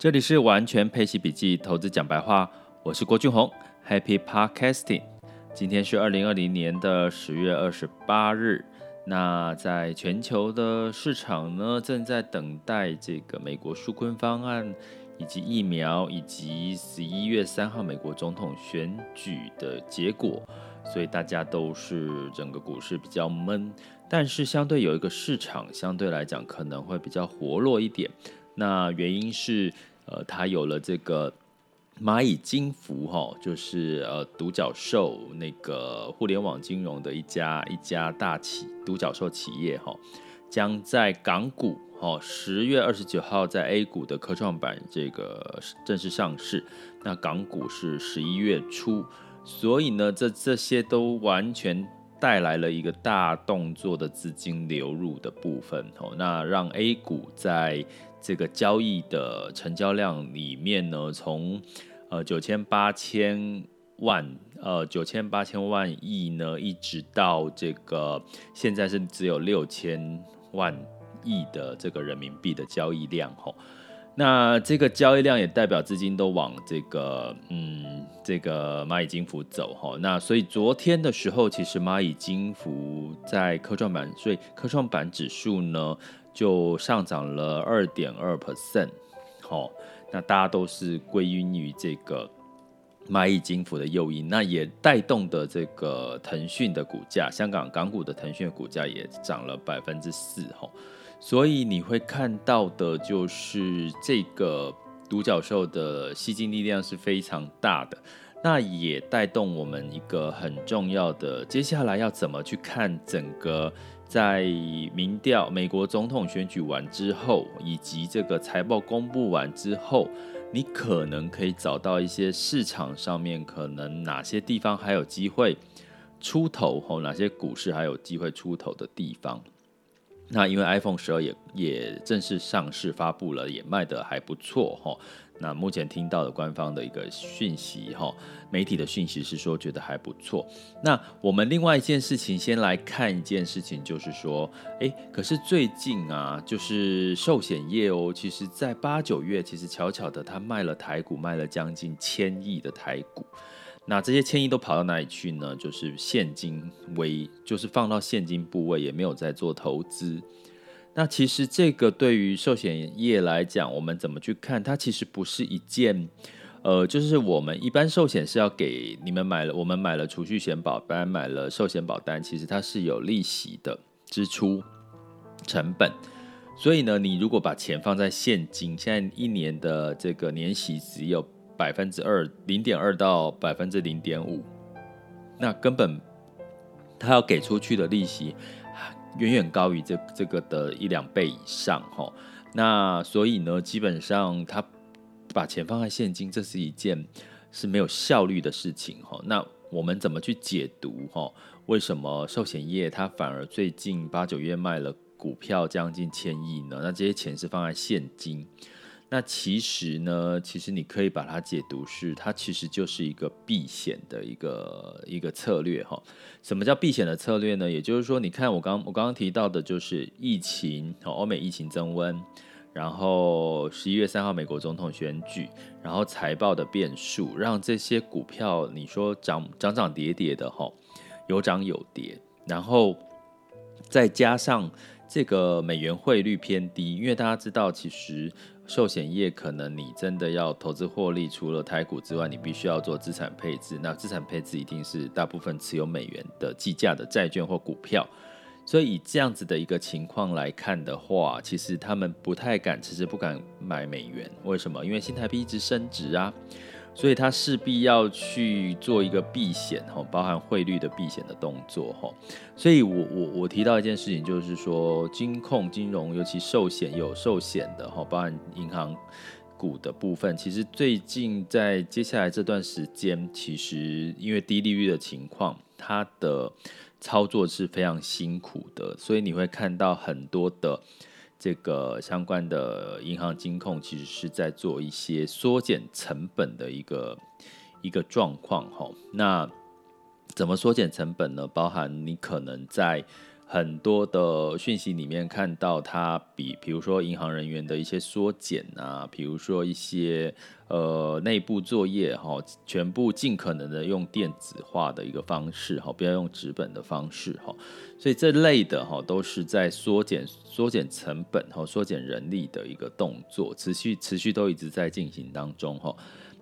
这里是完全配息笔记投资讲白话，我是郭俊宏，Happy Podcasting。今天是二零二零年的十月二十八日。那在全球的市场呢，正在等待这个美国纾困方案，以及疫苗，以及十一月三号美国总统选举的结果，所以大家都是整个股市比较闷。但是相对有一个市场，相对来讲可能会比较活络一点。那原因是。呃，它有了这个蚂蚁金服哈，就是呃独角兽那个互联网金融的一家一家大企独角兽企业哈，将在港股哈十月二十九号在 A 股的科创板这个正式上市，那港股是十一月初，所以呢，这这些都完全带来了一个大动作的资金流入的部分哦，那让 A 股在这个交易的成交量里面呢，从呃九千八千万呃九千八千万亿呢，一直到这个现在是只有六千万亿的这个人民币的交易量吼。那这个交易量也代表资金都往这个嗯这个蚂蚁金服走哈。那所以昨天的时候，其实蚂蚁金服在科创板，所以科创板指数呢。就上涨了二点二 percent，好，那大家都是归因于这个蚂蚁金服的诱因，那也带动的这个腾讯的股价，香港港股的腾讯股价也涨了百分之四，哈，所以你会看到的就是这个独角兽的吸金力量是非常大的，那也带动我们一个很重要的，接下来要怎么去看整个。在民调、美国总统选举完之后，以及这个财报公布完之后，你可能可以找到一些市场上面可能哪些地方还有机会出头，吼，哪些股市还有机会出头的地方。那因为 iPhone 十二也也正式上市发布了，也卖得还不错，吼。那目前听到的官方的一个讯息，哈，媒体的讯息是说觉得还不错。那我们另外一件事情，先来看一件事情，就是说，诶，可是最近啊，就是寿险业哦，其实在八九月，其实巧巧的，他卖了台股，卖了将近千亿的台股。那这些千亿都跑到哪里去呢？就是现金为，就是放到现金部位，也没有在做投资。那其实这个对于寿险业来讲，我们怎么去看？它其实不是一件，呃，就是我们一般寿险是要给你们买了，我们买了储蓄险保单，买了寿险保单，其实它是有利息的支出成本。所以呢，你如果把钱放在现金，现在一年的这个年息只有百分之二，零点二到百分之零点五，那根本他要给出去的利息。远远高于这这个的一两倍以上哈，那所以呢，基本上他把钱放在现金，这是一件是没有效率的事情哈。那我们怎么去解读哈？为什么寿险业它反而最近八九月卖了股票将近千亿呢？那这些钱是放在现金。那其实呢，其实你可以把它解读是，它其实就是一个避险的一个一个策略哈。什么叫避险的策略呢？也就是说，你看我刚我刚刚提到的，就是疫情，欧美疫情增温，然后十一月三号美国总统选举，然后财报的变数，让这些股票你说涨涨涨跌跌的哈，有涨有跌，然后再加上这个美元汇率偏低，因为大家知道其实。寿险业可能你真的要投资获利，除了台股之外，你必须要做资产配置。那资产配置一定是大部分持有美元的计价的债券或股票。所以以这样子的一个情况来看的话，其实他们不太敢，其实不敢买美元。为什么？因为新台币一直升值啊。所以他势必要去做一个避险哈，包含汇率的避险的动作哈。所以我我我提到一件事情，就是说金控金融，尤其寿险有寿险的哈，包含银行股的部分，其实最近在接下来这段时间，其实因为低利率的情况，它的操作是非常辛苦的，所以你会看到很多的。这个相关的银行金控其实是在做一些缩减成本的一个一个状况哈。那怎么缩减成本呢？包含你可能在很多的讯息里面看到，它比比如说银行人员的一些缩减啊，比如说一些呃内部作业哈、全部尽可能的用电子化的一个方式哈、不要用纸本的方式哈、所以这类的哈、都是在缩减缩减成本哈、缩减人力的一个动作，持续持续都一直在进行当中哈、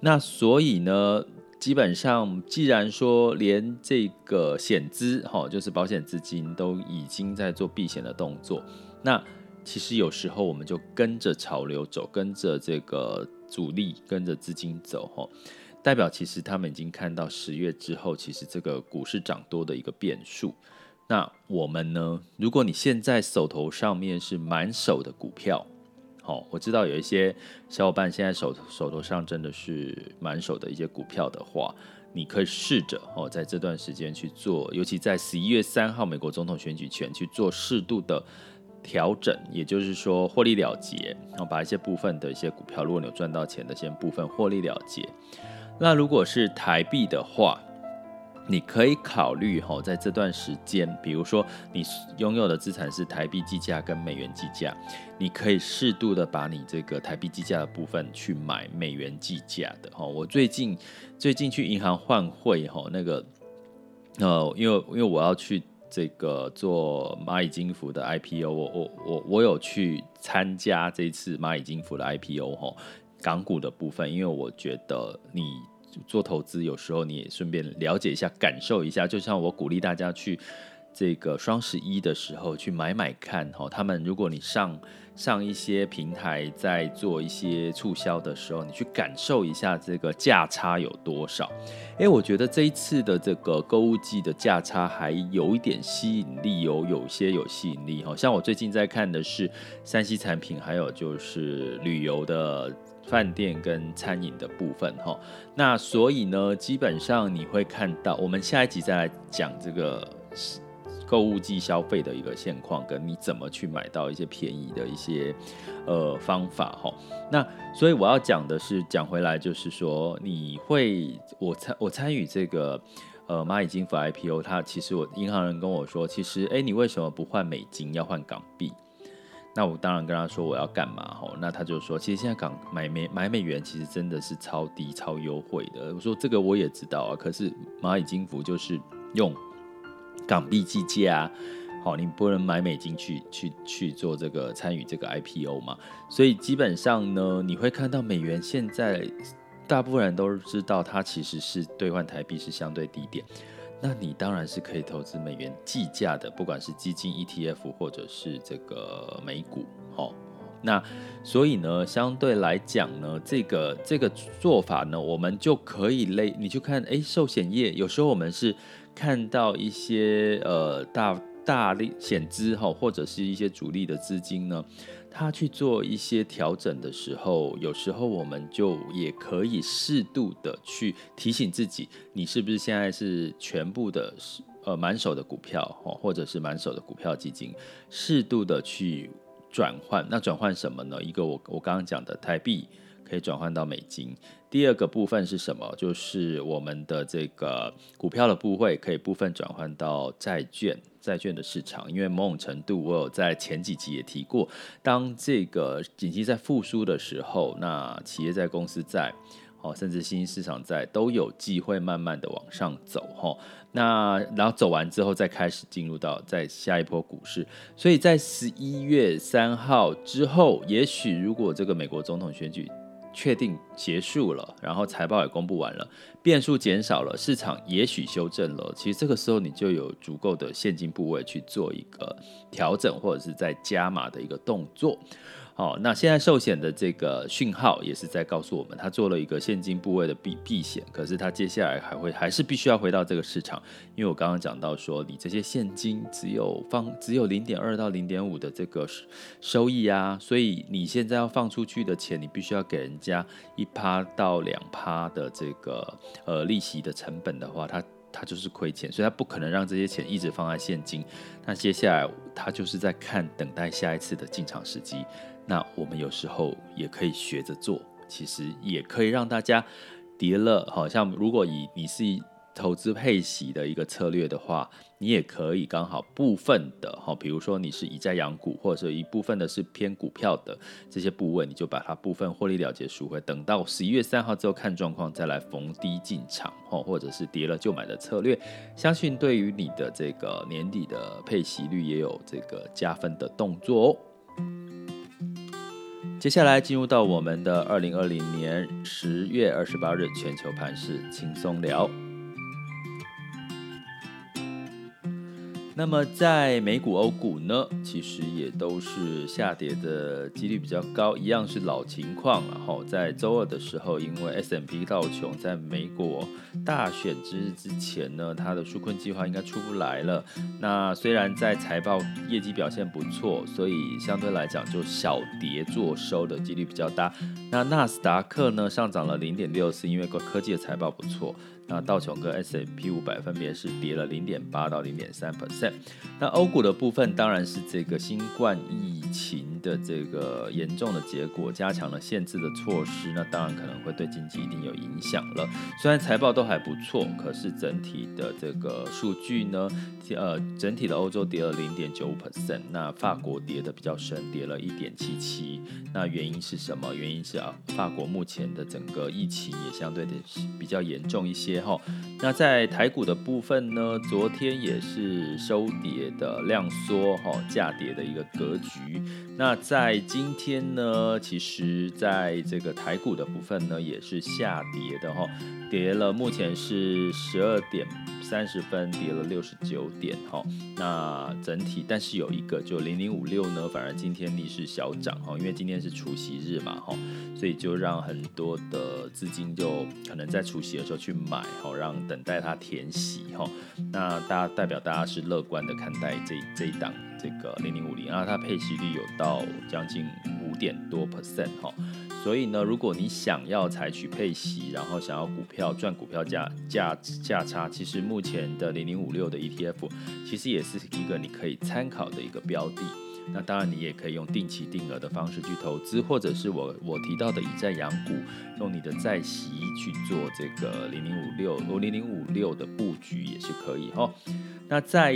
那所以呢？基本上，既然说连这个险资哈，就是保险资金都已经在做避险的动作，那其实有时候我们就跟着潮流走，跟着这个主力，跟着资金走哈，代表其实他们已经看到十月之后，其实这个股市涨多的一个变数。那我们呢？如果你现在手头上面是满手的股票。好，我知道有一些小伙伴现在手手头上真的是满手的一些股票的话，你可以试着哦，在这段时间去做，尤其在十一月三号美国总统选举前去做适度的调整，也就是说获利了结，然后把一些部分的一些股票，如果你有赚到钱的，先部分获利了结。那如果是台币的话，你可以考虑哈，在这段时间，比如说你拥有的资产是台币计价跟美元计价，你可以适度的把你这个台币计价的部分去买美元计价的哈。我最近最近去银行换汇哈，那个呃，因为因为我要去这个做蚂蚁金服的 IPO，我我我我有去参加这次蚂蚁金服的 IPO 哈，港股的部分，因为我觉得你。做投资有时候你也顺便了解一下，感受一下。就像我鼓励大家去这个双十一的时候去买买看哈。他们如果你上上一些平台在做一些促销的时候，你去感受一下这个价差有多少。诶，我觉得这一次的这个购物季的价差还有一点吸引力，有有些有吸引力哈。像我最近在看的是山西产品，还有就是旅游的。饭店跟餐饮的部分哈，那所以呢，基本上你会看到，我们下一集再来讲这个购物季消费的一个现况，跟你怎么去买到一些便宜的一些呃方法哈。那所以我要讲的是，讲回来就是说，你会我参我参与这个呃蚂蚁金服 IPO，它其实我银行人跟我说，其实哎，你为什么不换美金，要换港币？那我当然跟他说我要干嘛吼，那他就说，其实现在港买美买美元其实真的是超低超优惠的。我说这个我也知道啊，可是蚂蚁金服就是用港币计价，好，你不能买美金去去去做这个参与这个 IPO 嘛。所以基本上呢，你会看到美元现在大部分人都知道它其实是兑换台币是相对低点。那你当然是可以投资美元计价的，不管是基金、ETF 或者是这个美股，哦，那所以呢，相对来讲呢，这个这个做法呢，我们就可以类，你去看，诶，寿险业有时候我们是看到一些呃大大力险资哈，或者是一些主力的资金呢。他去做一些调整的时候，有时候我们就也可以适度的去提醒自己，你是不是现在是全部的呃满手的股票或者是满手的股票基金，适度的去转换。那转换什么呢？一个我我刚刚讲的台币可以转换到美金。第二个部分是什么？就是我们的这个股票的部位可以部分转换到债券。债券的市场，因为某种程度，我有在前几集也提过，当这个经济在复苏的时候，那企业在、公司债，哦，甚至新兴市场债都有机会慢慢的往上走，哈。那然后走完之后，再开始进入到在下一波股市。所以在十一月三号之后，也许如果这个美国总统选举，确定结束了，然后财报也公布完了，变数减少了，市场也许修正了。其实这个时候你就有足够的现金部位去做一个调整，或者是在加码的一个动作。好，那现在寿险的这个讯号也是在告诉我们，他做了一个现金部位的避避险，可是他接下来还会还是必须要回到这个市场，因为我刚刚讲到说，你这些现金只有放只有零点二到零点五的这个收益啊，所以你现在要放出去的钱，你必须要给人家一趴到两趴的这个呃利息的成本的话，他他就是亏钱，所以他不可能让这些钱一直放在现金，那接下来他就是在看等待下一次的进场时机。那我们有时候也可以学着做，其实也可以让大家跌了，好像如果以你是投资配息的一个策略的话，你也可以刚好部分的哈，比如说你是以债养股，或者一部分的是偏股票的这些部位，你就把它部分获利了结赎回，等到十一月三号之后看状况再来逢低进场哈，或者是跌了就买的策略，相信对于你的这个年底的配息率也有这个加分的动作哦。接下来进入到我们的二零二零年十月二十八日全球盘势轻松聊。那么在美股、欧股呢，其实也都是下跌的几率比较高，一样是老情况。然后在周二的时候，因为 S M P 道琼在美国大选之日之前呢，它的纾困计划应该出不来了。那虽然在财报业绩表现不错，所以相对来讲就小跌做收的几率比较大。那纳斯达克呢，上涨了零点六四，因为科技的财报不错。那道琼跟 S&P 五百分别是跌了零点八到零点三 percent。那欧股的部分当然是这个新冠疫情的这个严重的结果，加强了限制的措施，那当然可能会对经济一定有影响了。虽然财报都还不错，可是整体的这个数据呢，呃，整体的欧洲跌了零点九五 percent，那法国跌的比较深，跌了一点七七。那原因是什么？原因是啊，法国目前的整个疫情也相对的比较严重一些哈。那在台股的部分呢，昨天也是收跌的量缩哈，价跌的一个格局。那在今天呢，其实在这个台股的部分呢，也是下跌的哈，跌了，目前是十二点三十分，跌了六十九点哈。那整体，但是有一个就零零五六呢，反而今天逆势小涨哈，因为今天是除夕日嘛哈，所以就让很多的资金就可能在除夕的时候去买。好，让等待它填息哈。那大家代表大家是乐观的看待这这一档这个零零五零，然后它配息率有到将近五点多 percent 哈。所以呢，如果你想要采取配息，然后想要股票赚股票价价价差，其实目前的零零五六的 ETF 其实也是一个你可以参考的一个标的。那当然，你也可以用定期定额的方式去投资，或者是我我提到的以债养股，用你的债息去做这个零零五六或零零五六的布局也是可以哈。那在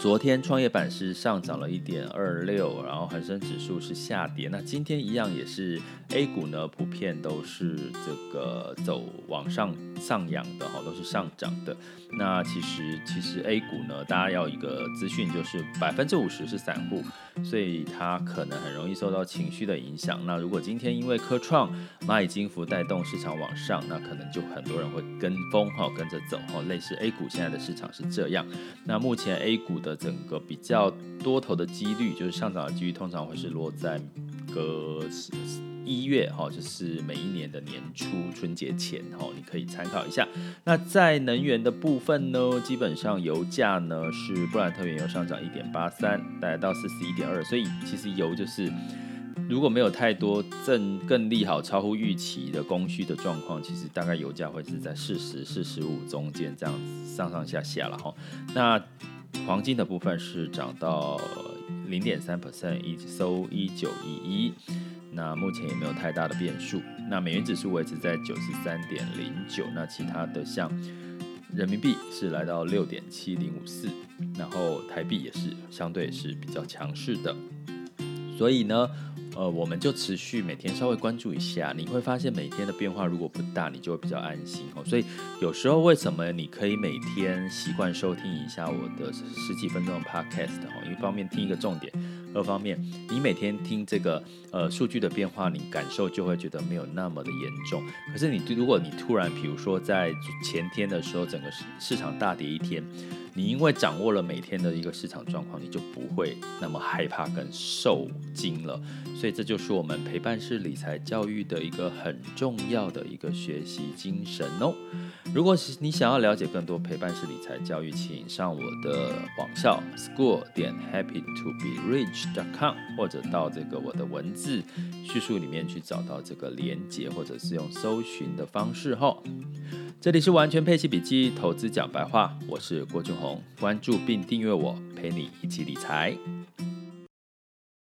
昨天创业板是上涨了一点二六，然后恒生指数是下跌。那今天一样也是 A 股呢，普遍都是这个走往上上扬的哈，都是上涨的。那其实其实 A 股呢，大家要一个资讯就是百分之五十是散户，所以它可能很容易受到情绪的影响。那如果今天因为科创、蚂蚁金服带动市场往上，那可能就很多人会跟风哈，跟着走哈。类似 A 股现在的市场是这样。那目前 A 股的整个比较多头的几率，就是上涨的几率，通常会是落在个一月哈，就是每一年的年初春节前哈，你可以参考一下。那在能源的部分呢，基本上油价呢是布兰特原油上涨一点八三，来到四十一点二，所以其实油就是如果没有太多正更利好、超乎预期的供需的状况，其实大概油价会是在四十、四十五中间这样子上上下下了哈。那黄金的部分是涨到零点三 percent，一收一九一一。那目前也没有太大的变数。那美元指数维持在九十三点零九。那其他的像人民币是来到六点七零五四，然后台币也是相对是比较强势的。所以呢。呃，我们就持续每天稍微关注一下，你会发现每天的变化如果不大，你就会比较安心哦。所以有时候为什么你可以每天习惯收听一下我的十几分钟的 podcast 哦？一方面听一个重点，二方面你每天听这个呃数据的变化，你感受就会觉得没有那么的严重。可是你如果你突然比如说在前天的时候，整个市市场大跌一天。你因为掌握了每天的一个市场状况，你就不会那么害怕跟受惊了。所以这就是我们陪伴式理财教育的一个很重要的一个学习精神哦。如果你想要了解更多陪伴式理财教育，请上我的网校 school 点 happy to be rich dot com，或者到这个我的文字叙述里面去找到这个连接，或者是用搜寻的方式哈。这里是完全配息笔记，投资讲白话，我是郭俊宏，关注并订阅我，陪你一起理财。